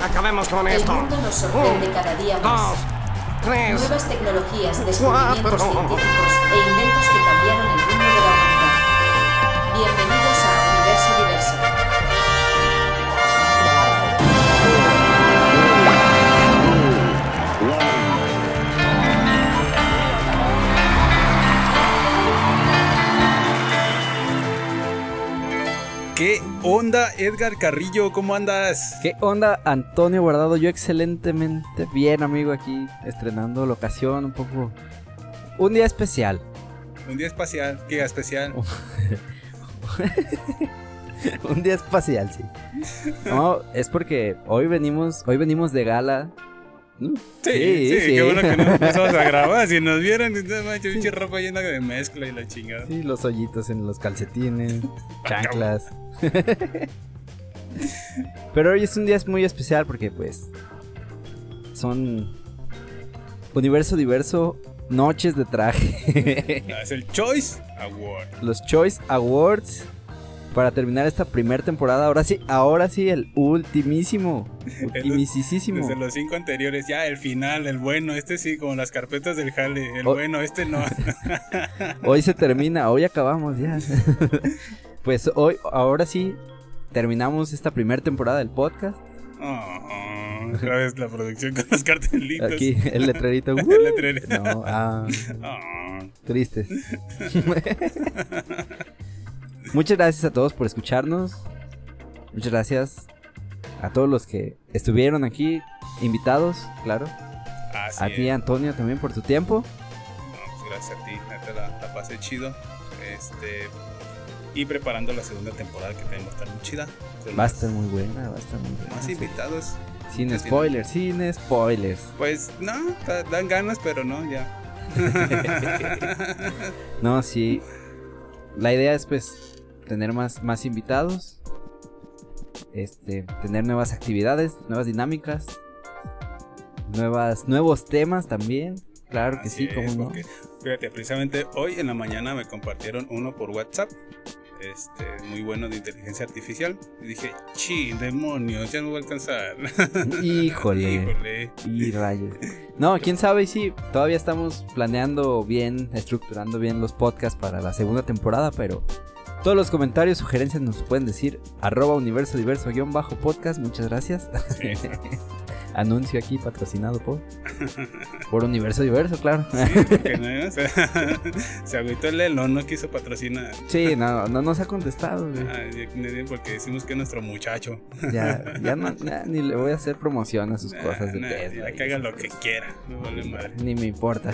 Acabemos con El esto. mundo nos sorprende Un, cada día Dos, más. tres. Nuevas tecnologías, descubrimientos Cuatro. científicos e inventos que cambiaron el mundo de la humanidad. Bienvenidos a Universo Diverso. ¿Qué onda, Edgar Carrillo? ¿Cómo andas? ¿Qué onda, Antonio Guardado? Yo excelentemente bien, amigo, aquí estrenando locación, un poco... Un día especial. Un día espacial. ¿Qué especial? un día espacial, sí. No, es porque hoy venimos, hoy venimos de gala. ¿no? Sí, sí, qué bueno que no empezamos a grabar. Si nos vieran, manches, pinche ropa llena de mezcla y la chingada. Sí, los hoyitos en los calcetines, chanclas. Pero hoy es un día muy especial porque pues son universo diverso, noches de traje. Ah, Es el Choice Award. Los Choice Awards para terminar esta primera temporada. Ahora sí, ahora sí el ultimísimo, ultimisísimo. Desde los cinco anteriores, ya el final, el bueno. Este sí, como las carpetas del jale. El bueno, este no. Hoy se termina, hoy acabamos ya. Pues hoy, ahora sí, terminamos esta primera temporada del podcast. Oh, otra vez la producción con los cartelitos. Aquí el letrerito. El ¡uh! letrero. No, ah, Oh. tristes. Muchas gracias a todos por escucarnos. Muchas gracias a todos los que estuvieron aquí, invitados, claro. Así A ti, Antonio, también por tu tiempo. No, pues gracias a ti, neta la, la pasé chido. Este. Y preparando la segunda temporada que tenemos estar muy chida. Va a estar muy buena, va a estar muy buena. Más sí. invitados. Sin spoilers, sin spoilers. Pues no, da- dan ganas, pero no, ya. No, sí. La idea es pues tener más, más invitados. Este, tener nuevas actividades, nuevas dinámicas. Nuevas, nuevos temas también. Claro que sí, cómo es, no. fíjate, precisamente hoy en la mañana me compartieron uno por WhatsApp. Este, muy bueno de inteligencia artificial. Y dije, chi, demonios, ya no voy a alcanzar. Híjole. Híjole. Y rayos. No, quién sabe, y sí, todavía estamos planeando bien, estructurando bien los podcasts para la segunda temporada, pero todos los comentarios, sugerencias nos pueden decir arroba universo diverso guion bajo podcast, muchas gracias. Sí. Anuncio aquí patrocinado por por Universo Diverso, claro. Sí, porque no, o sea, se agüitó el Lelo, no quiso patrocinar. Sí, no, no nos ha contestado, güey. Ah, porque decimos que es nuestro muchacho. Ya, ya no, ya ni le voy a hacer promoción a sus cosas de Nah, Tesla. que haga lo que quiera, no vale madre. Ni me importa.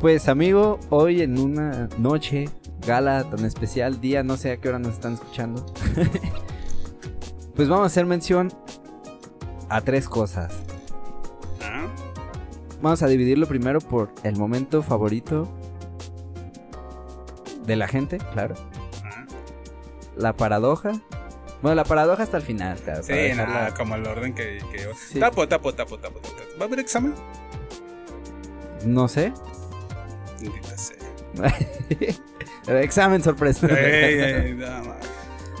pues amigo, hoy en una noche, gala tan especial, día, no sé a qué hora nos están escuchando. Pues vamos a hacer mención a tres cosas. Ah, Vamos a dividirlo primero por el momento favorito de la gente, claro. ah. La paradoja. Bueno, la paradoja hasta el final, claro. Sí, nada, como el orden que, que Sí. Tapo, tapo, tapo, tapo, tapo. ¿Va a haber examen? No sé. Sea. examen sorpresa. Ey, ey, nada más.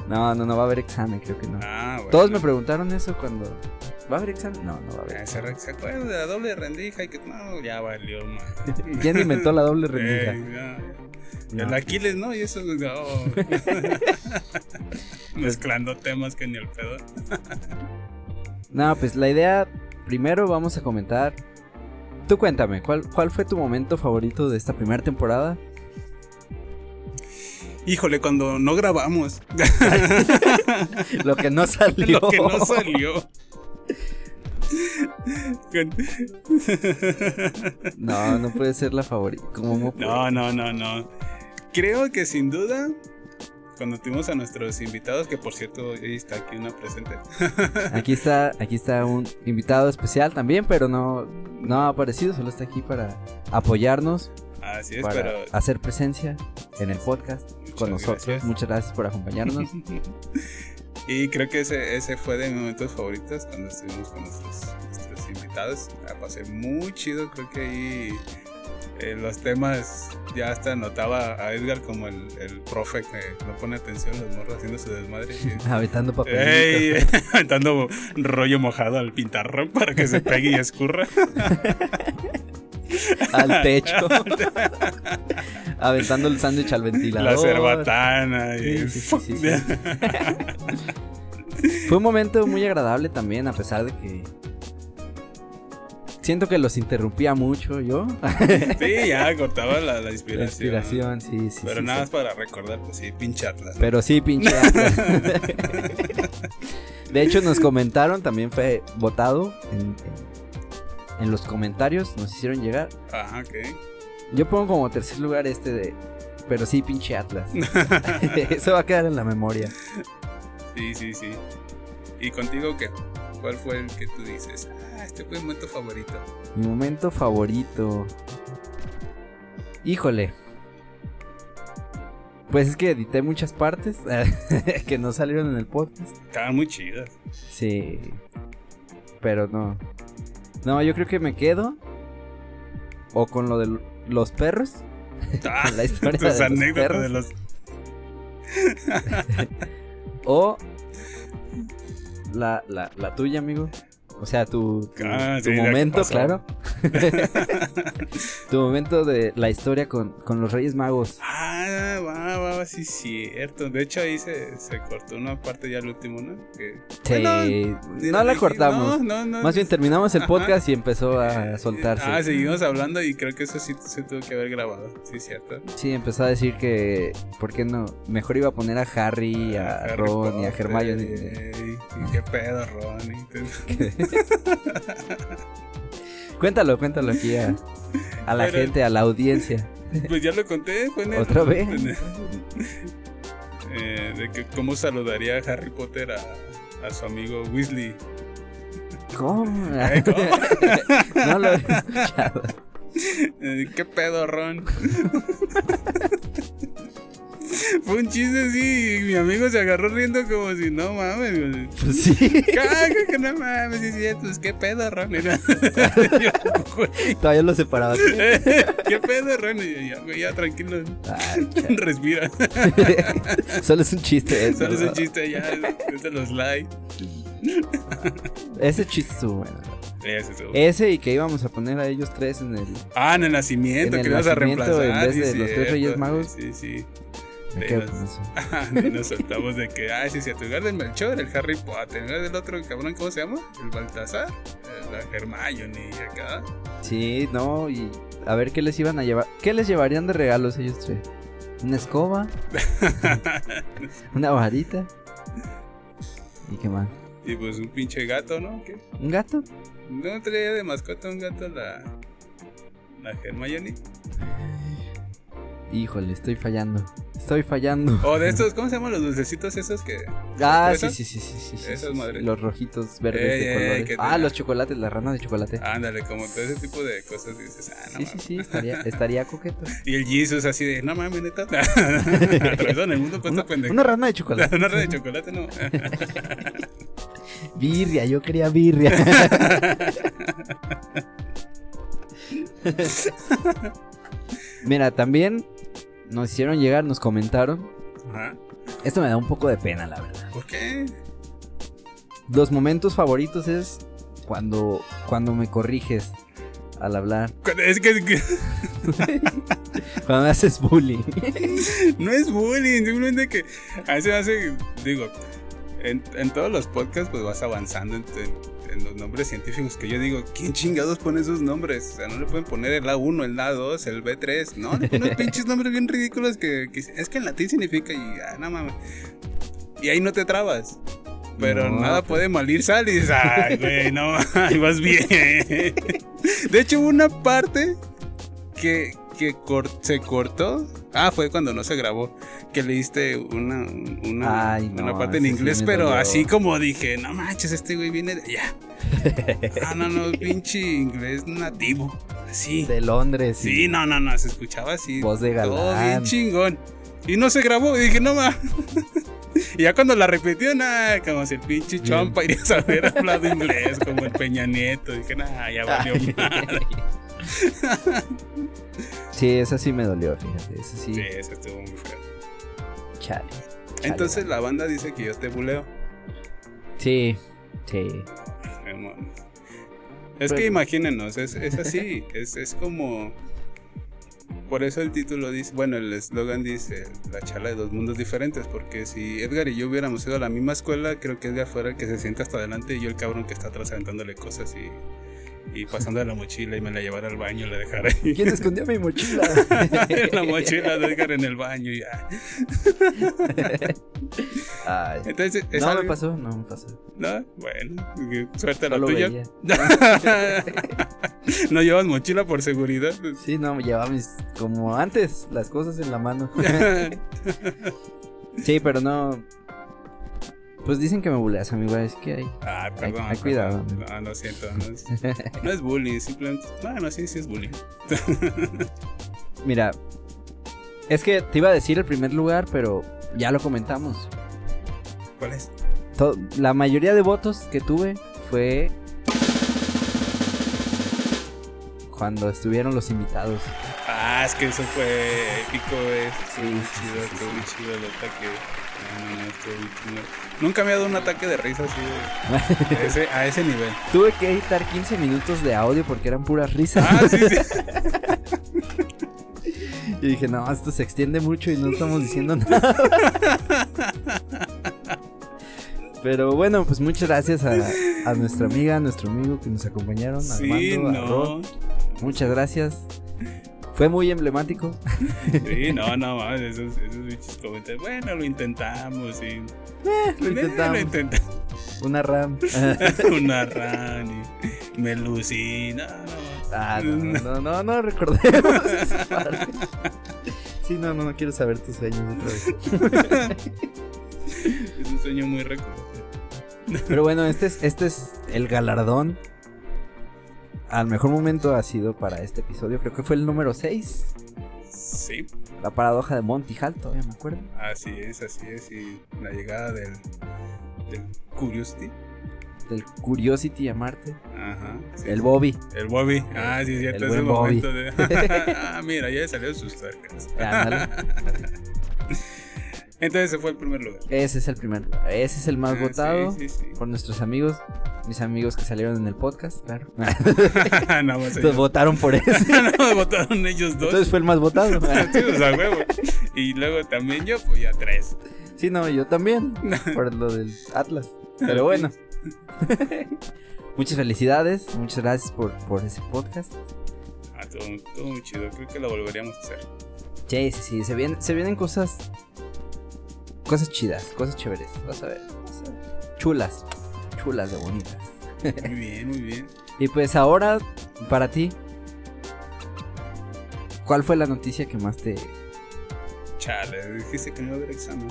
No, no, no va a haber examen, creo que no. Ah, bueno. Todos me preguntaron eso cuando. ¿Va a haber examen? No, no va a haber. Ah, ¿Se, re- ¿Se acuerdan de la doble rendija? Y que no, ya valió, man. ¿Quién inventó la doble rendija? No. El Aquiles, ¿no? Y eso, no. Mezclando temas que ni el pedo. No, pues la idea. Primero vamos a comentar. Tú cuéntame, ¿cuál, ¿cuál fue tu momento favorito de esta primera temporada? Híjole, cuando no grabamos. Lo que no salió. Lo que no salió. No, no puede ser la favorita. No, no, no, no. Creo que sin duda, cuando tuvimos a nuestros invitados, que por cierto, ahí está aquí una presente. Aquí está, aquí está un invitado especial también, pero no, no ha aparecido, solo está aquí para apoyarnos, Así es, para pero. hacer presencia en el podcast con Muchas nosotros. gracias. Muchas gracias por acompañarnos. y creo que ese, ese fue de mis momentos favoritos cuando estuvimos con nuestros, nuestros invitados. La pasé muy chido, creo que ahí eh, los temas ya hasta notaba a Edgar como el, el profe que no pone atención a los morros haciendo su desmadre. y- Aventando. Ey, aventando rollo mojado al pintarrón para que se pegue y escurra. Al techo. Aventando el sándwich al ventilador. La cerbatana. Y... Sí, sí, sí, sí, sí. Fue un momento muy agradable también, a pesar de que. Siento que los interrumpía mucho yo. Sí, ya cortaba la, la La inspiración. sí, sí. Pero sí, nada sí. más para recordar, pues sí, pincharlas. Pero sí, pinche. Atlas. de hecho, nos comentaron, también fue votado en, en- en los comentarios, nos hicieron llegar. Ajá, ok. Yo pongo como tercer lugar este de. Pero sí, pinche Atlas. Eso va a quedar en la memoria. Sí, sí, sí. ¿Y contigo qué? ¿Cuál fue el que tú dices? Ah, este fue mi momento favorito. Mi momento favorito. Híjole. Pues es que edité muchas partes que no salieron en el podcast. Estaban muy chidas. Sí. Pero no. No, yo creo que me quedo. O con lo de los perros. Ah, La historia tus de los anécdotas perros. de los. O. La, la, la tuya, amigo. O sea, tu, tu, Ah, tu sí, momento, claro. tu momento de la historia con, con los Reyes Magos. Ah, va, va, sí, es cierto. De hecho, ahí se, se cortó una parte ya al último, ¿no? Que, Sí, Bueno, no la cortamos. No, no, no. Más bien terminamos el Ajá. podcast y empezó a soltarse. Ah, seguimos hablando y creo que eso sí se tuvo que haber grabado. Sí, cierto. Sí, empezó a decir que, ¿por qué no? Mejor iba a poner a Harry, a Harry Ron y a Hermione. y qué pedo, Ron. Cuéntalo, cuéntalo aquí a, a la Pero- gente, a la audiencia. Pues ya lo conté, fue en el- ¿Otra vez? en el- eh, de que cómo saludaría a Harry Potter a, a su amigo Weasley. ¿Cómo? ¿cómo? no lo he escuchado. Eh, ¿Qué pedo, Ron? Fue un chiste así y mi amigo se agarró riendo como si no mames. Pues sí, Caga, que no mames, sí, sí, pues qué pedo, Ron. Era- Yo, güey, todavía lo separaba. ¿Qué pedo, Ron? Y yo, ya, tranquilo. Cha- Respira. Solo es un chiste. eso, Solo es un chiste ya. Es de los likes. Ese chiste estuvo bueno. Ese. Ese y que íbamos a poner a ellos tres en el... Ah, en el nacimiento, en el que ibas a reemplazar. en vez sí, de los tres. Reyes Magos. Sí, sí. Nos- soltamos de que, ay, sí, sí, a tu lugar del Melchor, el Harry Potter, lugar del otro cabrón, ¿cómo se llama? El Baltasar, la Hermione y acá. Sí, no, y a ver qué les iban a llevar. ¿Qué les llevarían de regalos ellos tres? ¿Una escoba? ¿Una varita? ¿Y qué más? y pues un pinche gato, ¿no? ¿Qué? ¿Un gato? ¿No traía de mascota un gato la, la Hermione? Híjole, estoy fallando. Estoy fallando. O de estos, ¿cómo se llaman los dulcecitos esos que... Ah, sí, sí, sí, sí, sí, madres. Los rojitos verdes de colores. Ah, los chocolates, las ranas de chocolate. Ándale, como todo ese tipo de cosas dices, ah, no sí, sí, sí, estaría, estaría coqueto. Y el Jesus así de, no mames, neta. En el mundo con Una, esta pendeja. una rana de chocolate. Una red de chocolate, no. Birria, yo quería birria. Mira, también nos hicieron llegar, nos comentaron. Ajá. Esto me da un poco de pena, la verdad. ¿Por qué? Los momentos favoritos es cuando, cuando me corriges al hablar. Es que, que Cuando me haces bullying. no es bullying, simplemente que a veces hace, digo, en, en todos los podcasts pues vas avanzando en, en- en los nombres científicos que yo digo, ¿quién chingados pone esos nombres? O sea, no le pueden poner el A1, el A2, el B3, no, le ponen pinches nombres bien ridículos que, que es que en latín significa y, ah, no mames. Y ahí no te trabas. Pero No, nada pues- puede malir sal y dices, ay, güey, no, ahí vas bien. De hecho, hubo una parte que, que cor- se cortó. Ah, fue cuando no se grabó. Que leíste una, una, Ay, no, una parte en sí inglés, pero así como dije, no manches, este güey viene de allá. Ah, no, no, pinche inglés nativo. Así. De Londres. Sí, no, no, no, se escuchaba así. Voz de Todo galán. bien chingón. Y no se grabó. Y dije, no ma. Y ya cuando la repitió, nada, como si el pinche chompa iría a saber hablado inglés, como el Peña Nieto. Dije, nada, ya valió madre. Sí, esa sí me dolió, fíjate. Esa sí. Sí, eso estuvo muy feo. Chale. Entonces la banda dice que yo te buleo. Sí, sí. Es Pero- que imagínenos, es, es así, es, es como... Por eso el título dice, bueno, el eslogan dice la charla de dos mundos diferentes, porque si Edgar y yo hubiéramos ido a la misma escuela, creo que Edgar fuera el que se sienta hasta adelante y yo el cabrón que está atrás aventándole cosas y, y pasando de la mochila y me la llevara al baño y la dejara ahí. ¿Quién escondió mi mochila? la mochila de Edgar en el baño ya. Ay. Entonces, es No algo- me pasó, no me pasó. ¿No? Bueno, suerte la Solo tuya. no llevas mochila por seguridad. Sí, no, llevaba mis. Como antes, las cosas en la mano. sí, pero no. Pues dicen que me buleas, amigo. Es que hay. Ah, perdón. hay cuidado, perdón. No, lo siento. No es, no es bullying, simplemente. No, no, sí, sí es bullying. Mira, es que te iba a decir el primer lugar, pero ya lo comentamos. ¿Cuál es? La mayoría de votos que tuve fue cuando estuvieron los invitados. Ah, es que eso fue épico. Estuvo Sí, muy sí, chido, sí, chido el ataque. No, no, no, chido. Nunca me ha dado un ataque de risa así. Ese- a ese nivel. Tuve que editar 15 minutos de audio porque eran puras risas. Ah, sí, sí. Y dije, no, esto se extiende mucho y no estamos diciendo nada. Pero bueno, pues muchas gracias a, a nuestra amiga, a nuestro amigo que nos acompañaron. Sí, Armando, a Rod. no. Muchas gracias. Fue muy emblemático. Sí, no, no, mames, esos, esos bichos comentarios. Bueno, lo intentamos y. Lo Eh, intentamos. Lo intentamos. Una RAM. Una rani. Me lucí. No, no. ah, no, no, no, no recordemos esa parte. Sí, no, no, no quiero saber tus sueños otra vez. Es un sueño muy recordado. Pero bueno, este es, este es el galardón. Al mejor momento ha sido para este episodio. Creo que fue el número 6. Sí, La paradoja de Monty Hall, todavía me acuerdo. así es, así es. Y la llegada del, del Curiosity. Del Curiosity a Marte. Ajá. sí, El sí. Bobby. El Bobby. Ah, sí, cierto. El buen Bobby. momento de. ah, mira, ya salió sus tuercas. Entonces ese fue el primer lugar. Ese es el primer. Ese es el más Ah, votado Sí, sí, por nuestros amigos. Mis amigos que salieron en el podcast, claro. Nada más Entonces votaron por ese. Nada más votaron ellos dos. Entonces fue el más votado. Sí, o sea, huevo. Y luego también yo, pues ya tres. Sí, no, yo también. Por lo del Atlas. Pero bueno. Muchas felicidades. Muchas gracias por, por ese podcast. Ah, todo, todo muy chido. Creo que lo volveríamos a hacer. Sí, sí, sí. Se vienen, se vienen cosas. Cosas chidas, cosas chéveres. Vas a ver. vas a ver. Chulas. Chulas de bonitas. Muy bien, muy bien. Y pues ahora, para ti. ¿Cuál fue la noticia que más te. Chale, dijiste que no iba a haber examen.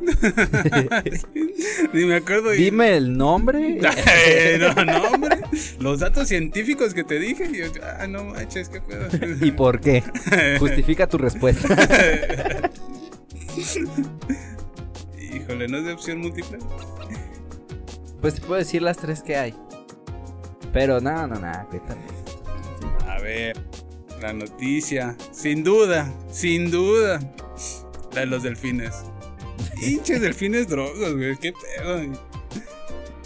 Ni me acuerdo. y- Dime el nombre. No, no, hombre. Los datos científicos que te dije. y yo, ah, no manches, qué pedo. ¿Y por qué? Justifica tu respuesta. Híjole, ¿no es de opción múltiple? Pues te puedo decir las tres que hay. Pero no, no, no, cuéntame. A ver, la noticia. Sin duda, sin duda. La de los delfines. Pinches delfines drogas, güey. Qué pedo.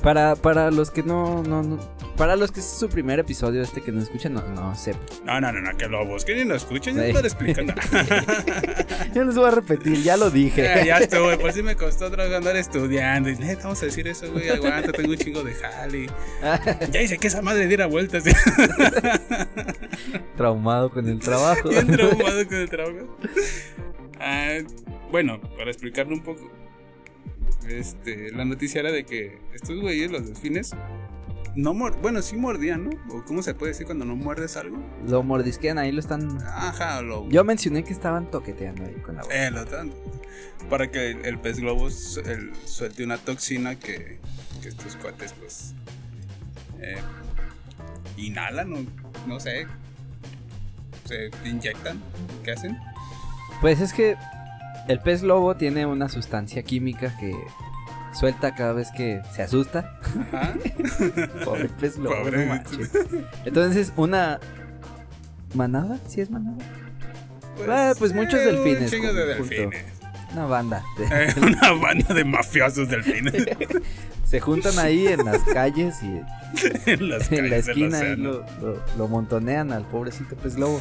Para, para los que no, no, no. Para los que es su primer episodio este que no escuchan, no, no sé. No, no, no, no, que lo busquen y lo escuchen. Ya Ey. estar explicando. Yo les voy a repetir, ya lo Eh, dije. ya estuvo, güey. Por si me costó otra vez andar estudiando. Y neta, vamos a decir eso, güey. Aguanta, tengo un chingo de jale. Ya dice que esa madre diera vueltas. Traumado con el trabajo. Bien traumado con el trabajo. Ah, bueno, para explicarlo un poco. Este, la noticia era de que estos güeyes, los delfines, no bueno, sí mordían, ¿no? O cómo se puede decir cuando no muerdes algo. Lo mordisquean, ahí lo están. Ajá, lo. Yo mencioné que estaban toqueteando ahí con la boca. Eh, lo dan. Para que el, el pez globo el- suelte una toxina que, que estos cuates, pues. eh, inhalan o no sé. Se inyectan. ¿Qué hacen? Pues es que el pez lobo tiene una sustancia química que suelta cada vez que se asusta. Ajá. Pobre pez lobo, Pobre. no. Entonces, una, ¿Manada? ¿Sí es manada? Ah, pues muchos eh, un delfines, de junto. delfines. Una banda. Eh, una banda de mafiosos delfines Se juntan ahí en las calles y en las en la esquina lo, lo- lo montonean al pobrecito pez globo.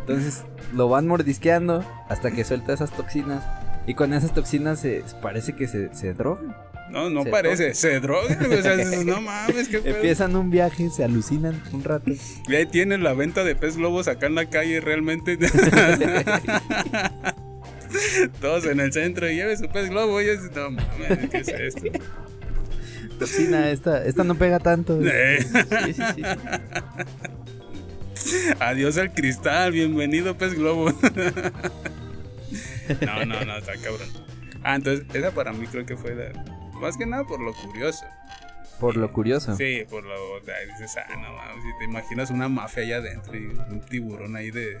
Entonces lo van mordisqueando hasta que suelta esas toxinas. Y con esas toxinas se, parece que se, se drogan. No, no Se parece, se drogan, o sea, no mames, qué. Empiezan un viaje, se alucinan un rato. Y ahí tienen la venta de pez globos acá en la calle realmente. Todos en el centro y lleve su pez globo y es, no mames, ¿qué es esto? Toxina, esta, esta no pega tanto. Eh. Sí, sí, sí. Adiós al cristal, bienvenido pez globo. No, no, no, está cabrón. Ah, entonces, esa para mí creo que fue la- más que nada por lo curioso. Por lo curioso. Sí, por lo. o sea, dices, ah, no mames, si te imaginas una mafia allá adentro y un tiburón ahí de,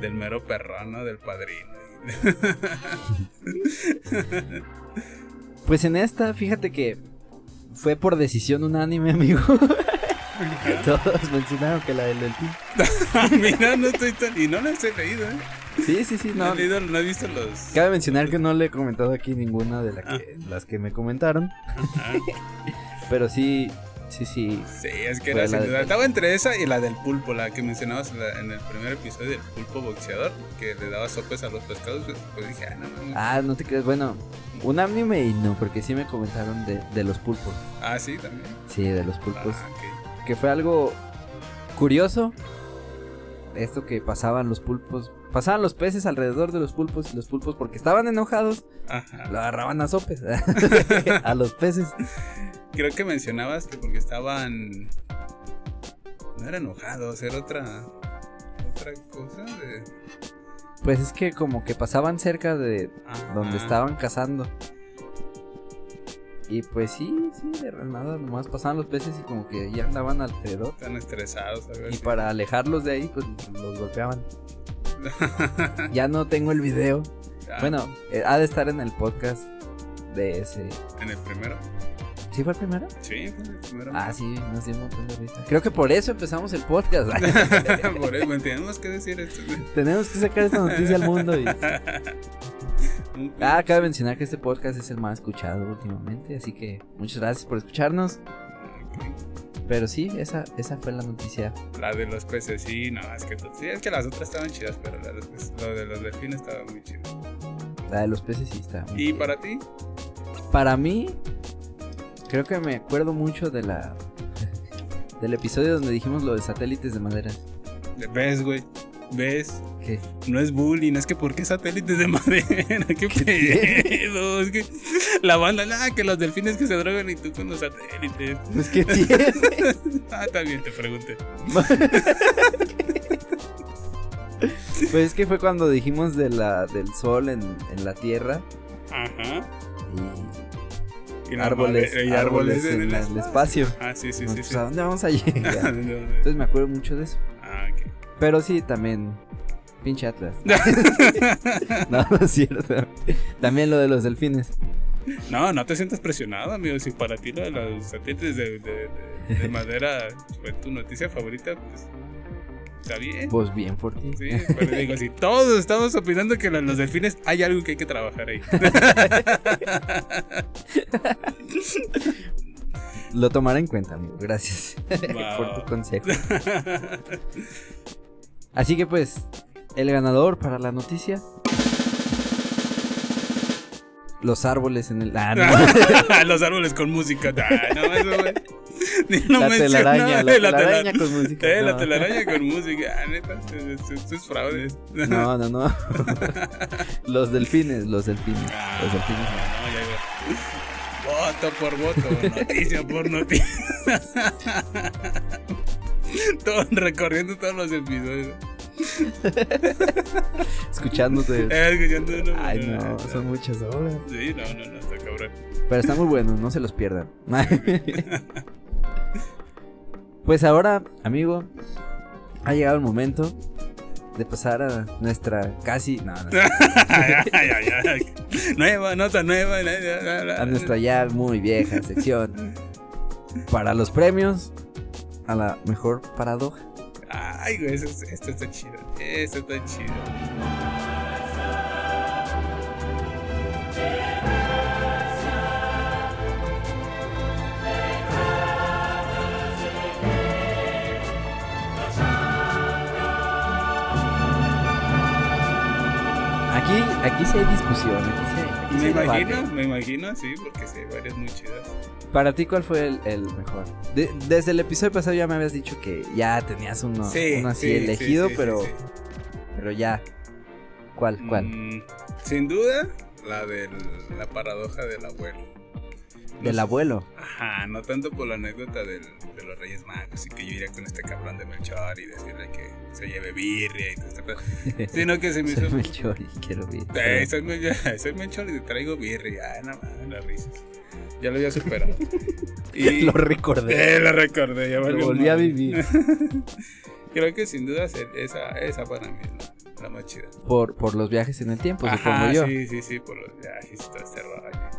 del mero perrón, ¿no? Del padrino. Pues en esta, fíjate que fue por decisión unánime, amigo. Todos mencionaron que la del delfín. Mira, no estoy tan. Y no las he leído, ¿eh? Sí, sí, sí, No, no. he leído, no he visto los. Cabe mencionar que no le he comentado aquí ninguna de la que- las que me comentaron. Ah, Pero sí, sí, sí. sí, es que era sin duda. Estaba entre esa y la del pulpo, la que mencionabas en, el primer episodio del pulpo boxeador, que le daba sopes a los pescados. Pues, dije, ah, no mames. Ah, no te creas. Bueno, unánime y no, porque sí me comentaron de, de los pulpos. Ah, sí, también. Sí, de los pulpos. Ah, ok. Que fue algo curioso. Esto que pasaban los pulpos. Pasaban los peces alrededor de los pulpos y los pulpos porque estaban enojados. Ajá. Lo agarraban a sopes. a los peces. Creo que mencionabas que porque estaban. No eran enojados, era otra. Otra cosa de. Pues es que como que pasaban cerca de Ajá. donde estaban cazando. Y pues sí, sí, de nada, nomás pasaban los peces y como que ya andaban alrededor. Están estresados, a ver. Y para alejarlos de ahí, pues los golpeaban. Ya no tengo el video. Ah, Bueno, eh, ha de estar en el podcast de ese. En el primero. ¿Sí fue el primero? Sí, fue el primero. Ah, sí, nos dio un montón de risa. Creo que por eso empezamos el podcast. Por eso, bueno, tenemos que decir esto. Tenemos que sacar esta noticia al mundo. y- Ah, cabe mencionar que este podcast es el más escuchado últimamente. Así que muchas gracias por escucharnos. Pero sí, esa, esa fue la noticia. La de los peces, sí, no, es que, sí, es que las otras estaban chidas, pero la de los, peces- lo de los delfines estaba muy chido. La de los peces sí está. muy ¿Y bien. para ti? Para mí, creo que me acuerdo mucho de la del episodio donde dijimos lo de satélites de madera. ¿Ves, güey? ¿Ves? ¿Qué? No es bullying, es que ¿por qué satélites de madera? ¿Qué, ¿Qué pedo? Es que la banda, nada, que los delfines que se drogan y tú con los satélites. Pues qué tiene. Ah, bien, te pregunté. pues es que fue cuando dijimos de la del sol en, en la tierra Ajá. y, árboles, y árboles en el espacio. Ah, sí, sí, sí. pues, sí. ¿A dónde vamos a llegar? Entonces me acuerdo mucho de eso. Pero sí, también. Pinche Atlas. No, no es cierto. También lo de los delfines. No, no te sientas presionado, amigo. Si para ti lo de los satélites de, de- de- de madera fue tu noticia favorita, pues está bien. Pues bien por ti. Sí, pero digo, si todos estamos opinando que los delfines hay algo que hay que trabajar ahí. Lo tomaré en cuenta, amigo. Gracias por tu consejo. Así que pues, el ganador para la noticia. Los árboles en el. Ah, no. los árboles con música. Ah, no, eso, güey. Ni lo la telaraña, la la telaraña tela- con música. Eh, la no. telaraña con música. Ah, neta. No, no, no. los delfines, los delfines. Ah, Los delfines. no. no, ya iba. Voto por voto, noticia por noticia. Todo, recorriendo todos los episodios. Escuchándote. Eh, Ay, no, no, son muchas horas. Sí, no, no, no, está cabrón. Pero está muy bueno, no se los pierdan. pues ahora, amigo, ha llegado el momento de pasar a nuestra casi. No, no. Nueva, nota nueva. a nuestra ya muy vieja sección. Para los premios, a la mejor paradoja. Ay, güey, eso- esto está chido. Esto está chido. Aquí, aquí sí hay discusión. Aquí sí, aquí sí Me imagino, me imagino, sí, porque sí, hay varias muy chidas. Para ti, ¿cuál fue el, el mejor? De- desde el episodio pasado ya me habías dicho que ya tenías uno, sí, uno así sí, sí, elegido, sí, pero, pero ya. ¿Cuál? ¿Cuál? Mm, sin duda, la de la paradoja del abuelo. Del abuelo. Ajá, no tanto por la anécdota del- de los Reyes Magos y que yo iría con este cabrón de Melchor y decirle que se lleve birria y todo pedo, sino que se me hizo. Soy Melchor y quiero ver. Eh, soy, Mel- soy Melchor y te traigo birria. Ay, no mames, las risas. Ya lo había superado. Y Lo recordé. Eh, lo recordé, ya Lo volví a vivir. Creo que sin duda esa, esa para mí es la, la más chida. Por, por los viajes en el tiempo, Ajá, yo. sí, sí, sí, por los viajes y todo este rollo.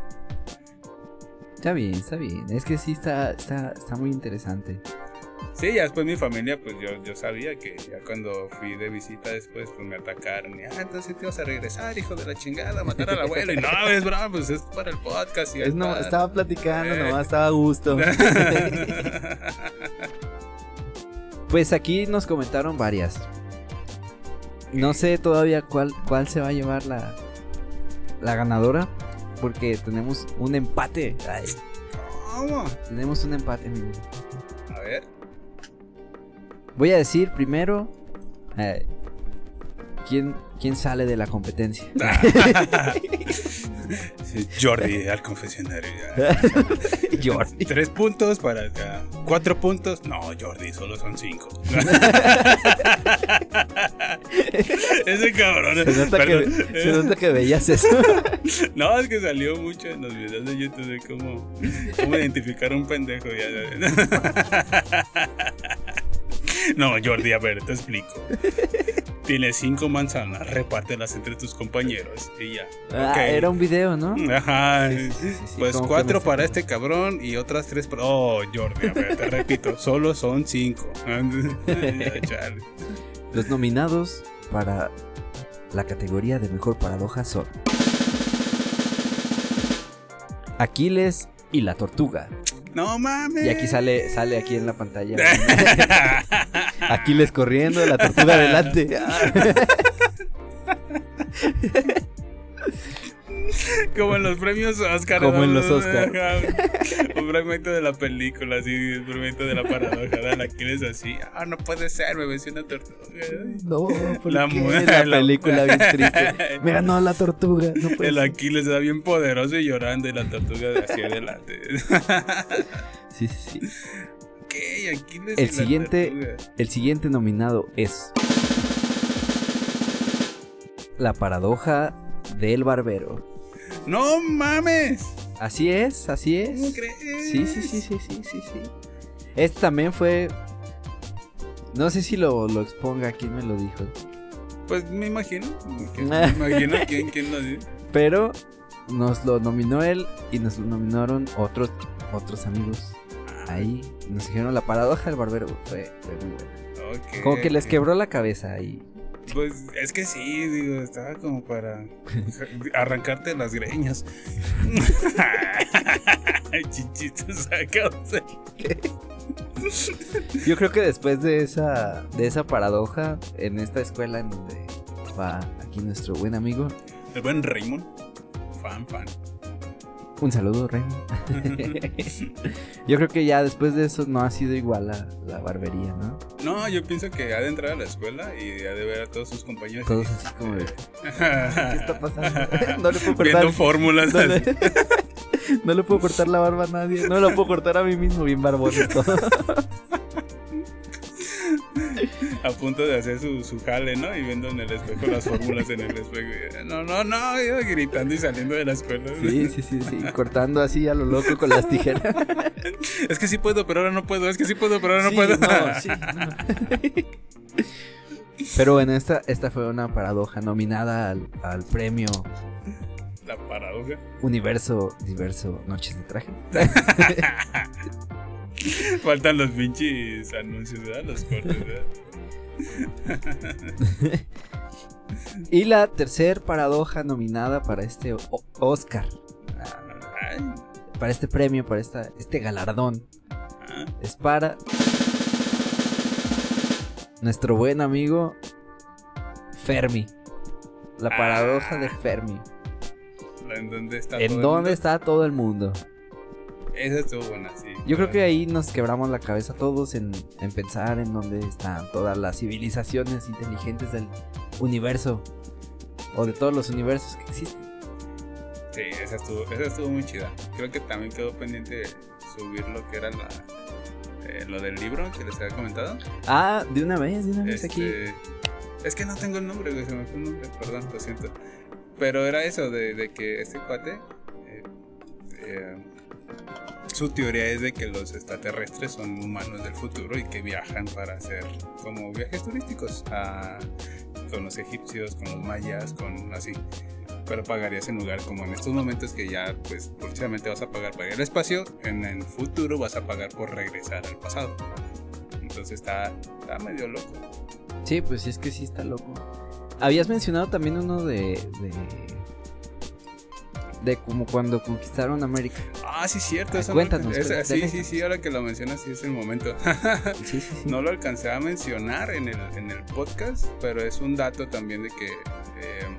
Está bien, está bien. Es que sí está, está, está muy interesante. Sí, ya después mi familia, pues yo, yo sabía que ya cuando fui de visita después, pues me atacaron. Y, ah, entonces te vas a regresar, hijo de la chingada, a matar al abuelo. Y no, es bravo, pues es para el podcast. Y Es no, para- estaba platicando, Eh. nomás estaba a gusto. Pues aquí nos comentaron varias. No sé todavía cuál, cuál se va a llevar la, la ganadora. Porque tenemos un empate. Ay, ¿Cómo? tenemos un empate, amigo. A ver. Voy a decir primero. eh, ¿quién, ¿Quién sale de la competencia? Jordi al confesionario. Jordi. Tres puntos para cuatro puntos. No, Jordi, solo son cinco. Ese cabrón. Se nota, que, se nota que veías eso. No, es que salió mucho en los videos de YouTube de cómo, cómo identificar a un pendejo. Ya, No, Jordi, a ver, te explico. Tienes cinco manzanas, repártelas entre tus compañeros y ya. Ah, era un video, ¿no? Ajá. Sí, sí, sí, sí, Pues cuatro para este cabrón y otras tres para. Oh, Jordi, a ver, te repito, solo son cinco. Los nominados para la categoría de mejor paradoja son Aquiles y la tortuga. No mames. Y aquí sale, sale aquí en la pantalla. Aquiles corriendo, la tortuga adelante. Como en los premios Oscar. Como en los Oscar. Un fragmento de la película, así, un fragmento de la paradoja. ¿verdad? Aquiles así. Ah, no puede ser, me venció una tortuga. No, ¿por La qué? La la- película bien triste. Me ganó la tortuga. No puede El ser. Aquiles era bien poderoso y llorando y la tortuga de hacia adelante. Sí, sí, sí. ¿Qué? Aquiles El y la siguiente- tortuga. El siguiente nominado es La paradoja del barbero. ¡No mames! Así es, así ¿Cómo es. crees? Sí, sí, sí, sí, sí, sí, sí. Este también fue. No sé si lo, lo exponga, quién me lo dijo. Pues me imagino. que- Me imagino quién, quién lo dice. Pero nos lo nominó él y nos lo nominaron otros, otros amigos. Ahí nos dijeron la paradoja del barbero. Fue, fue muy buena. Ok, Como que les quebró la cabeza ahí. Pues es que sí, digo, estaba como para arrancarte las greñas. Chichitos sacados. Yo creo que después de esa, de esa paradoja, en esta escuela en donde va aquí nuestro buen amigo. El buen Raymond. Fan, fan. Un saludo, Remy. Yo creo que ya después de eso no ha sido igual la, la barbería, ¿no? No, yo pienso que ha de entrar a la escuela y ha de ver a todos sus compañeros. Todos así como de, ¿Qué ¿Qué está pasando? No le puedo cortar. Viendo fórmulas. No le, no le puedo cortar la barba a nadie. No lo puedo cortar a mí mismo, bien barbón y todo. a punto de hacer su, su jale, ¿no? Y viendo en el espejo las fórmulas en el espejo. No, no, no, iba gritando y saliendo de la escuela. Sí, sí, sí, sí. Cortando así a lo loco con las tijeras. Es que sí puedo, pero ahora no puedo. Es que sí puedo, pero ahora no Sí, puedo. no, sí, no. Pero bueno, esta, esta fue una paradoja nominada al, al premio La paradoja. Universo Diverso Noches de Traje. Faltan los pinches anuncios, ¿verdad? Los cortes, ¿verdad? Y la tercer paradoja nominada para este o- Oscar. Para este premio, para esta, este galardón. Es para nuestro buen amigo Fermi. La paradoja de Fermi. ¿En dónde está ¿En todo el dónde mundo? está todo el mundo? Esa estuvo buena, sí. Yo creo que ahí nos quebramos la cabeza todos en, en pensar en dónde están todas las civilizaciones inteligentes del universo. O de todos los universos que existen. Sí, esa estuvo, esa estuvo muy chida. Creo que también quedó pendiente subir lo que era la, eh, lo del libro que les había comentado. Ah, de una vez, de una vez aquí. Este, es que no tengo el nombre, güey, se me fue el nombre, perdón, lo siento. Pero era eso, de, de que este cuate, eh, eh, su teoría es de que los extraterrestres son humanos del futuro y que viajan para hacer como viajes turísticos con los egipcios, con los mayas, con así. Pero pagarías en lugar como en estos momentos que ya pues próximamente vas a pagar para al espacio, en el futuro vas a pagar por regresar al pasado. Entonces está, está medio loco. Sí, pues es que sí está loco. Habías mencionado también uno de. De como cuando conquistaron América. Ah, sí, cierto. Ah, eso cuéntanos, No, esa- sí, sí, sí, ahora que lo mencionas, sí es el momento. Sí, sí, sí. no lo alcancé a mencionar en el, en el podcast, pero es un dato también de que eh,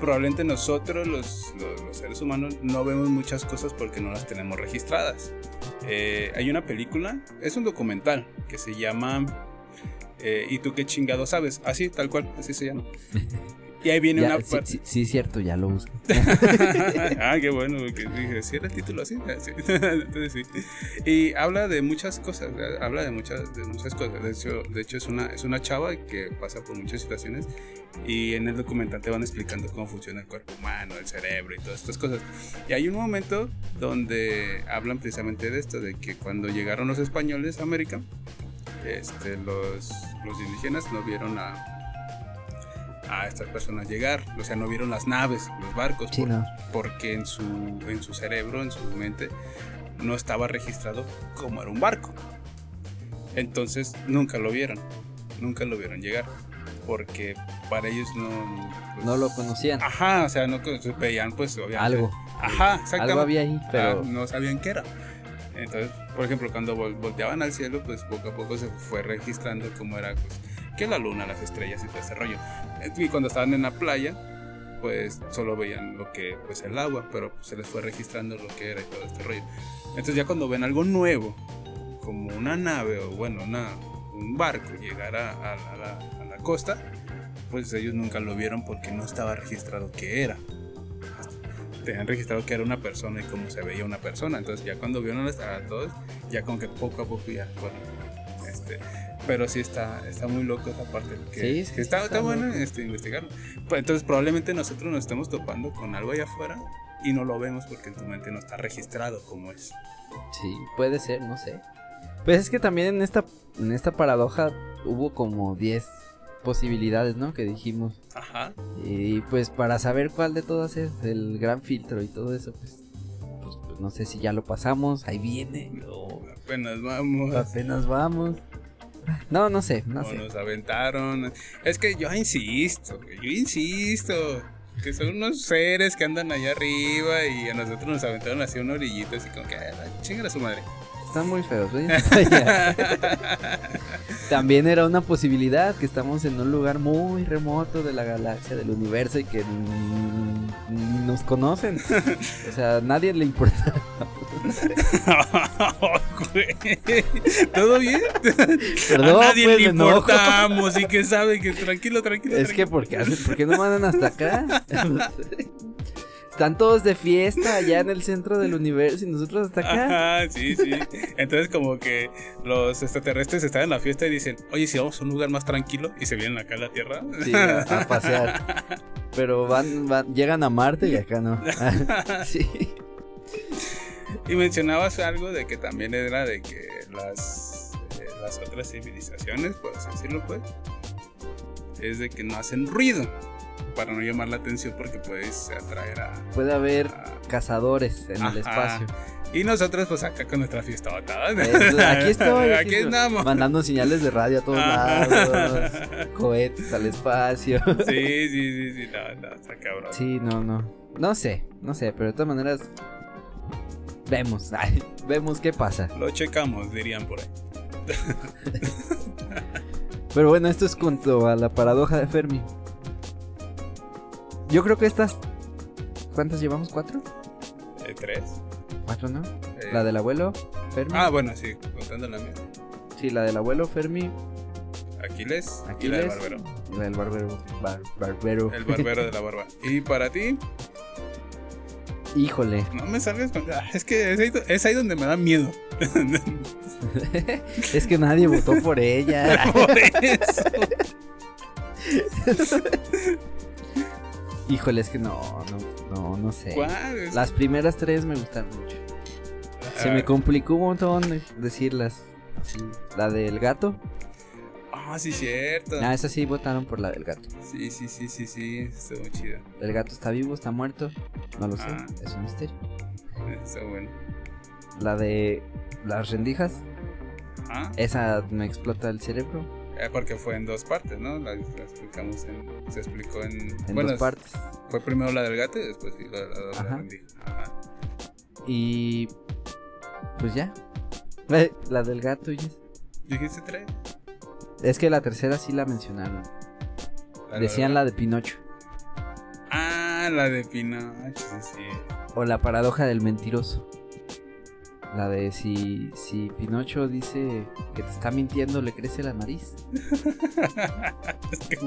probablemente nosotros, los, los- los seres humanos, no vemos muchas cosas porque no las tenemos registradas. Eh, hay una película, es un documental que se llama eh, ¿Y tú qué chingado sabes? Así, tal cual, así se llama. Y ahí viene Ya, una sí, parte. sí, sí, cierto, ya lo busco. ah, qué bueno, porque dije, si era el título así. Ah, sí. Entonces sí. Y habla de muchas cosas, habla de muchas, de muchas cosas. De hecho, de hecho es, una, es una chava que pasa por muchas situaciones y en el documental te van explicando cómo funciona el cuerpo humano, el cerebro y todas estas cosas. Y hay un momento donde hablan precisamente de esto, de que cuando llegaron los españoles a América, este, los, los indígenas no vieron a a estas personas llegar, o sea, no vieron las naves, los barcos, Sí, por- no. porque en su, en su cerebro, en su mente, no estaba registrado como era un barco. Entonces nunca lo vieron, nunca lo vieron llegar, porque para ellos no... pues, No lo conocían. Ajá, o sea, no veían pues obviamente... Algo. Ajá, exactamente. Algo había ahí, pero. Ah, no sabían qué era. Entonces, por ejemplo, cuando vol- volteaban al cielo, pues poco a poco se fue registrando cómo era, pues, que la luna, las estrellas y todo ese rollo. Y cuando estaban en la playa, pues solo veían lo que, pues el agua, pero se les fue registrando lo que era y todo este rollo. Entonces ya cuando ven algo nuevo, como una nave o bueno, una, un barco llegar a, a- a la, a la costa, pues ellos nunca lo vieron porque no estaba registrado qué era tenían registrado que era una persona y cómo se veía una persona. Entonces ya cuando vieron a todos, ya como que poco a poco ya, bueno, este, pero sí está, está muy loco esa parte. Que, Sí, sí, que está, sí, está está bueno este, investigarlo. Pues, entonces probablemente nosotros nos estemos topando con algo allá afuera y no lo vemos porque en tu mente no está registrado como es. Sí, puede ser, no sé. Pues es que también en esta, en esta paradoja hubo como 10 posibilidades, ¿no? Que dijimos. Ajá. Y pues para saber cuál de todas es el gran filtro y todo eso, pues, pues, pues, no sé si ya lo pasamos, ahí viene, o Apenas vamos. apenas vamos. No, no sé, no o sé. nos aventaron. Es que yo insisto, yo insisto. Que son unos seres que andan allá arriba y a nosotros nos aventaron así una orillita, así como que, "Ah, chingan a su madre. Están muy feos, ¿eh? También era una posibilidad que estamos en un lugar muy remoto de la galaxia, del universo y que nos conocen. O sea, a nadie le importa. Güey, ¿Todo bien? Perdón, a nadie pues, le importamos y que sabe que tranquilo, tranquilo. Es que tranquilo. porque hacen, ¿por qué no mandan hasta acá? Están todos de fiesta allá en el centro del universo y nosotros hasta acá. Ajá, sí, sí. Entonces como que los extraterrestres están en la fiesta y dicen, oye, si vamos a un lugar más tranquilo y se vienen acá a la Tierra. Sí, a, a pasear. Pero van, van, llegan a Marte y acá no. sí. Y mencionabas algo de que también era de que las, eh, las otras civilizaciones, por así decirlo, pues, es de que no hacen ruido para no llamar la atención porque puedes atraer a, Puede haber a- cazadores en el Ajá. espacio. Y nosotros, pues acá con nuestra fiestota. ¿no? Es- aquí estoy. Aquí estoy, andamos. Mandando señales de radio a todos Ajá. lados. Cohetes al espacio. Sí, sí, sí, sí, no, no, está cabrón. Sí, no, no. No sé, no sé, pero de todas maneras. Vemos, ay, vemos qué pasa. Lo checamos, dirían por ahí. Pero bueno, esto es cuanto a la paradoja de Fermi. Yo creo que estas. ¿Cuántas llevamos? ¿Cuatro? Eh, tres. ¿Cuatro, no? Eh, La del abuelo, Fermi. Ah, bueno, sí, contando la mía. Sí, la del abuelo, Fermi. Aquiles, y Aquiles. la del barbero. Y la del barbero. bar- barbero. El barbero de la barba. Y para ti, Híjole. no me salgas con. Ah, es que es ahí, es ahí donde me da miedo. es que nadie votó por ella. por eso. Híjole, es que no, no, no, no sé. Las primeras tres me gustaron mucho. Se Ah, me complicó un montón decirlas. Así. La del gato. Ah, sí, cierto. Ah, esa sí votaron por la del gato. Sí, sí, sí, sí, sí. Está muy chida. ¿El gato está vivo? ¿Está muerto? No lo sé. Ah. Es un misterio. Está bueno. La de las rendijas. Ajá. Esa me explota el cerebro. Eh, porque fue en dos partes, ¿no? La, la explicamos en. Se explicó en. En bueno, dos partes. Fue primero la del gato y después sí, la, la, la, la Ajá. rendija. Ajá. Y. Pues ya. La del gato, y ¿Dijiste tres? Es que la tercera sí la mencionaron. La Decían la de Pinocho. Ah, la de Pinocho, sí. O la paradoja del mentiroso. La de si, si Pinocho dice que te está mintiendo, le crece la nariz. es, que,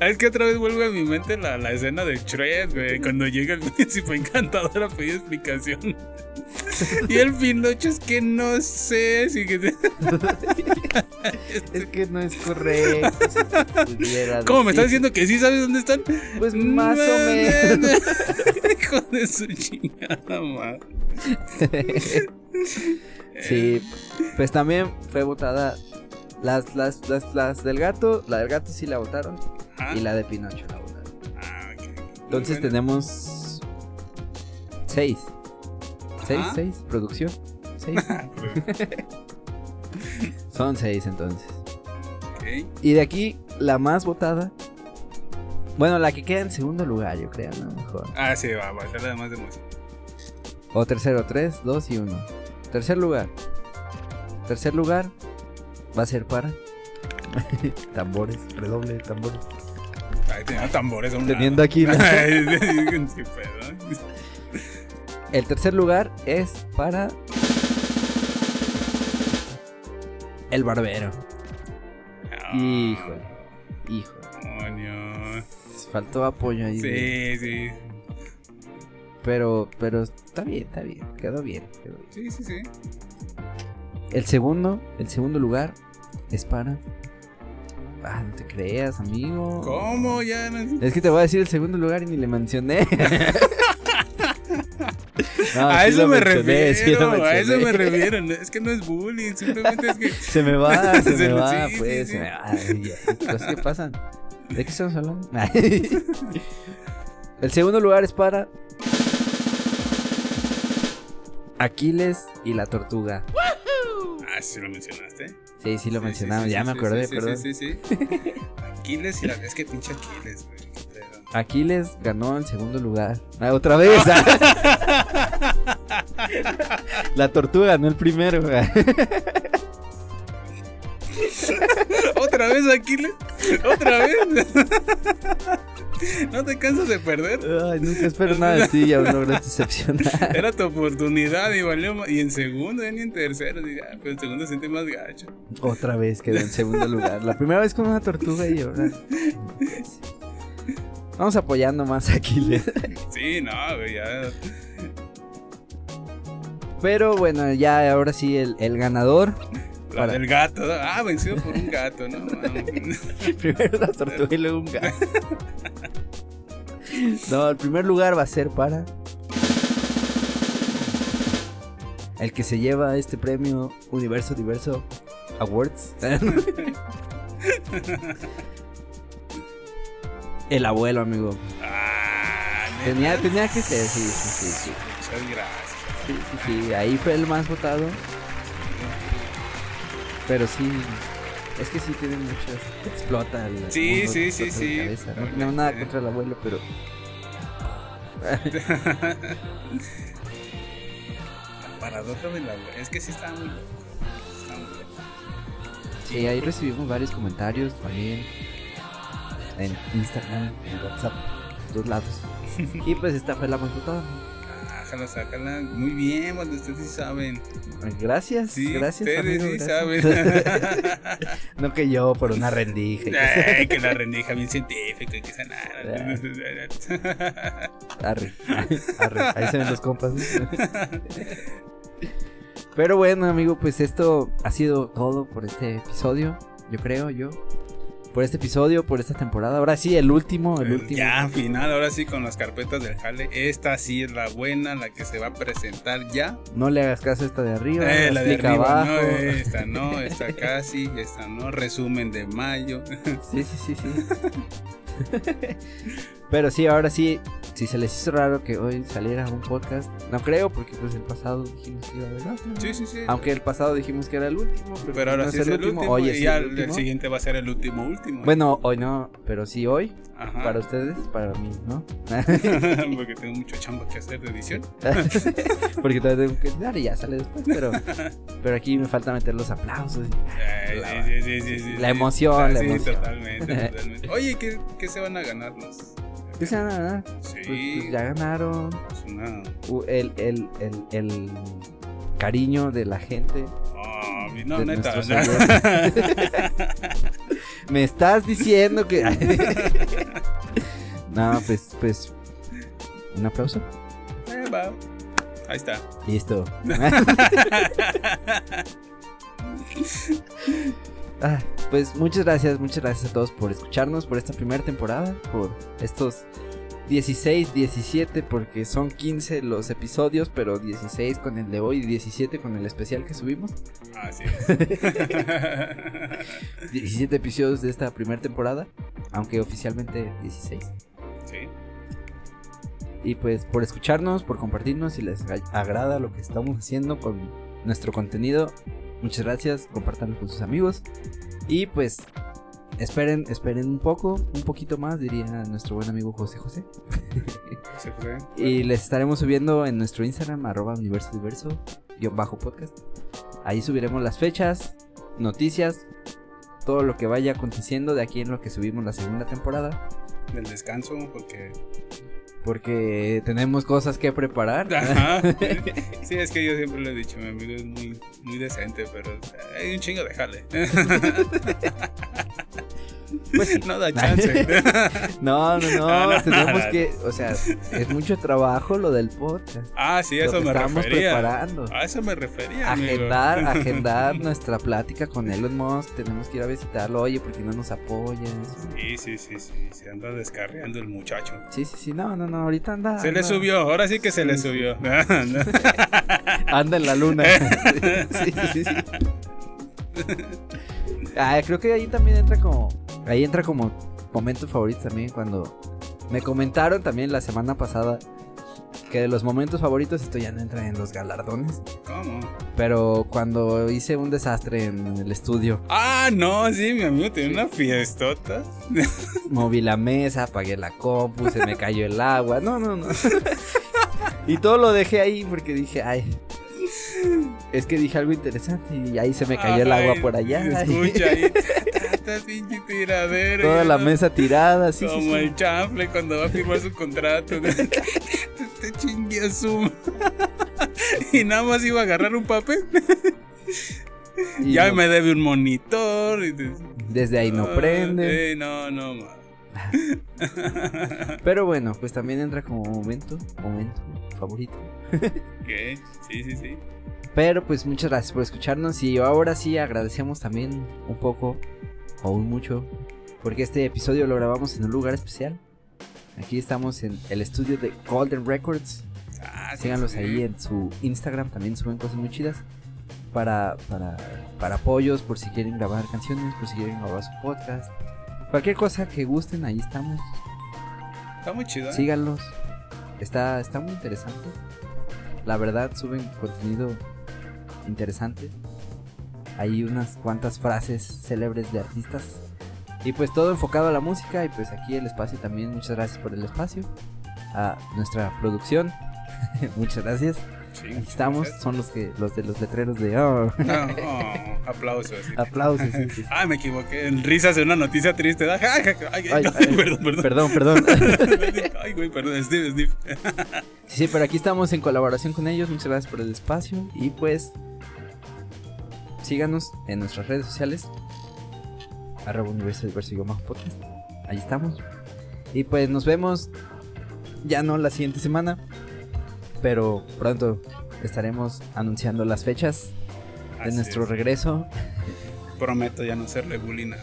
es que otra vez vuelve a mi mente la, la escena de Shrek, güey, cuando llega el príncipe encantador a pedir explicación. Y el Pinocho es que no sé si que te- Es que no es correcto. si ¿Cómo me estás diciendo que sí sabes dónde están? Pues más o menos. Hijo de su chingada madre. Sí, pues también fue votada las, las, las, las del gato. La del gato sí la votaron. Ah, Y la de Pinocho la votaron. ah, ok. Entonces Bueno. tenemos seis. Seis, seis, producción. Seis. Son seis entonces. Y de aquí, la más votada. Bueno, la que queda en segundo lugar, yo creo, ¿no? Mejor. Ah, sí, va, va a ser además de música. O tercero, tres, dos y uno. Tercer lugar. Tercer lugar va a ser para. tambores, redoble, de tambores. Ahí tenía tambores a un Teniendo lado. aquí la-. El tercer lugar es para. El barbero. Híjole. Híjole. Coño. Faltó apoyo ahí. de- Sí, sí. Pero, pero está bien, está bien. Quedó bien. quedó bien. Sí, sí, sí. El segundo, el segundo lugar es para. Ah, no te creas, amigo. ¿Cómo? Ya no Es que te voy a decir el segundo lugar y ni le mencioné. No, a sí eso me mencioné, sí refiero, a eso me refiero. Es que no es bullying, simplemente es que. Se me va, se Se me va, sí, pues, se me va. Ay, cosas que pasan. ¿De qué estamos hablando? El segundo lugar es para Aquiles y la tortuga. Ah, sí lo mencionaste. Sí, sí lo mencionamos, ya me acordé, perdón. Sí, sí, sí. Aquiles y la. Es que pinche Aquiles, güey. Aquiles ganó el segundo lugar. Ah, otra vez. ah. La tortuga ganó el primero. ¿Otra vez Aquiles? ¿Otra vez? ¿No te cansas de perder? Ay, nunca espero nada de ti y aún logras decepcionar. Era tu oportunidad y valió Y en segundo, ya ni en tercero. Dije, ah, pero en segundo siente más gacho. Otra vez quedó en segundo lugar. La primera vez con una tortuga y ahora. Vamos apoyando más a Aquiles. Sí, no, güey, ya. Pero bueno, ya ahora sí el, el ganador. La Para. del gato. ¿no? Ah, vencido por un gato, ¿no? Primero la tortuga y luego un gato. No, el primer lugar va a ser para. El que se lleva este premio Universo Diverso Awards. El abuelo, amigo. Ah, Tenía, tenía que ser, sí, sí, sí, sí. Muchas gracias. Sí, sí, sí. Ahí fue el más votado. Pero sí. Es que sí tiene muchas. Explota el. Sí, mundo, sí, sí, sí. cabeza. No tenemos nada contra el abuelo, pero. La paradoja de la Es que sí estaba muy loco. Estaba muy loco. Sí, ahí recibimos varios comentarios también. En Instagram, en WhatsApp, dos lados. Y pues esta fue la más votada. Sácala, sácala. Muy bien, cuando ustedes sí saben. Gracias, Sí, gracias. ustedes amigo, sí gracias. saben. no que yo por una rendija. Ay, que la rendija bien científica y que se Arre, arre, ahí se ven los compas. Pero bueno, amigo, pues esto ha sido todo por este episodio. Yo creo, yo. Por este episodio, por esta temporada. Ahora sí, el último, el último. Ya, final, ahora sí con las carpetas del jale. Esta sí es la buena, la que se va a presentar ya. No le hagas caso a esta de arriba. Eh, la de arriba, abajo. no, esta no, esta casi, esta no. Resumen de mayo. Sí, sí, sí, sí. Pero sí, ahora sí, si se les hizo raro que hoy saliera un podcast, no creo, porque pues el pasado dijimos que iba a haber otro. Sí, sí, sí. Aunque el pasado dijimos que era el último, pero, Pero ahora no sí es el último. Hoy y es ya el el, último. siguiente va a ser el último, último. Bueno, hoy no, pero sí hoy, Ajá. para ustedes, para mí, ¿no? Porque tengo mucho chamba que hacer de edición. porque todavía tengo que editar y ya sale después, pero, pero aquí me falta meter los aplausos. Ay, La- sí, sí, sí, la emoción, la sí, emoción. totalmente, totalmente. Oye, ¿qué, ¿qué se van a ganar los? ¿Qué se van a ganar? Sí, Pues, pues ya ganaron es una. el, el, el, el cariño de la gente. Ah, no, De neta. Me estás diciendo que. no, pues, pues. Un aplauso. Eh, va. Ahí está. Listo. Ah, pues muchas gracias, muchas gracias a todos por escucharnos, por esta primera temporada, por estos 16, 17, porque son 15 los episodios, pero 16 con el de hoy y 17 con el especial que subimos. Así 17 episodios de esta primera temporada, aunque oficialmente 16. sí. Y pues por escucharnos, por compartirnos, si les ag- agrada lo que estamos haciendo con nuestro contenido, muchas gracias, compartanlo con sus amigos. Y pues esperen, esperen un poco, un poquito más, diría nuestro buen amigo José José. Sí, José. Y les estaremos subiendo en nuestro Instagram, arroba universo diverso, guion bajo podcast. Ahí subiremos las fechas, noticias, todo lo que vaya aconteciendo de aquí en lo que subimos la segunda temporada. Del descanso, porque. Porque tenemos cosas que preparar. Ajá. Sí, es que yo siempre lo he dicho, mi amigo es muy, muy decente, pero hay un chingo de jale. Pues sí. No da chance. No, no, no, No, tenemos no. que, o sea, es mucho trabajo lo del podcast. Ah, sí, eso me estamos refería. preparando. A eso me refería. amigo. Agendar, agendar nuestra plática con Elon Musk, tenemos que ir a visitarlo, oye, porque no nos apoyas. Sí, sí, sí, sí. Se anda descarriando el muchacho. Sí, sí, sí, no, no, no, ahorita anda. Se le subió, ahora sí que se le sí. subió. Anda en la luna. sí, sí, sí. Ah, creo que ahí también entra como. Ahí entra como momento favorito también cuando me comentaron también la semana pasada que de los momentos favoritos esto ya no entra en los galardones. ¿Cómo? Pero cuando hice un desastre en el estudio, Ah, no, sí, mi amigo tiene una fiestota. moví la mesa, apagué la compu, se me cayó el agua. No, no, no. y todo lo dejé ahí porque dije, ay. Es que dije algo interesante y ahí se me cayó el agua por allá. Escucha ahí. Tanta pinche tiradera. Toda la mesa tirada, sí, sí, Como sí. el chanfle cuando va a firmar su contrato. Te chingue a su. Y nada más iba a agarrar un papel. Y ya no- me debe un monitor. y te- Desde ahí no Ah, prende. eh, no, no, ma. Pero bueno, pues también entra como momento, momento favorito. ¿Qué? Sí, sí, sí. Pero pues muchas gracias por escucharnos y ahora sí agradecemos también un poco o un mucho porque este episodio lo grabamos en un lugar especial. Aquí estamos en el estudio de Golden Records. Ah, sí, Síganlos sí. ahí en su Instagram, también suben cosas muy chidas. Para, para, para apoyos, por si quieren grabar canciones, por si quieren grabar su podcast. Cualquier cosa que gusten, ahí estamos. Está muy chido. ¿eh? Síganlos. Está, está muy interesante. La verdad, suben contenido interesante. Hay unas cuantas frases célebres de artistas. Y pues todo enfocado a la música. Y pues aquí el espacio también. Muchas gracias por el espacio. A nuestra producción. muchas gracias. Sí, Aquí estamos. gracias. Son los que los de los letreros de oh. No, oh, aplausos. sí. aplausos. sí. Ah, me equivoqué. En risas de una noticia triste. Ay, ay, ay, ay, Ay, no, ay, perdón, perdón. Perdón, perdón. Ay, güey, perdón. Steve, Steve. Sí, pero aquí estamos en colaboración con ellos. Muchas gracias por el espacio. Y pues, síganos en nuestras redes sociales. Arroba universo diverso bajo podcast. Ahí estamos. Y pues nos vemos. Ya no la siguiente semana. Pero pronto estaremos anunciando las fechas de Así nuestro es. regreso. Prometo ya no serle bullying a,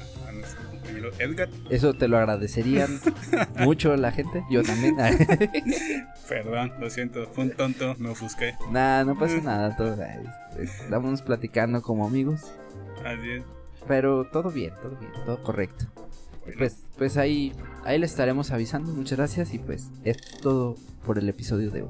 Edgar. Eso te lo agradecerían mucho la gente. Yo también. Perdón, lo siento. Fue un tonto, me ofusqué. Nada, no pasa nada. Todo, estamos platicando como amigos. Así es. Pero todo bien, todo bien, todo correcto. Bueno, Pues, pues ahí, ahí les estaremos avisando. Muchas gracias y pues es todo por el episodio de hoy.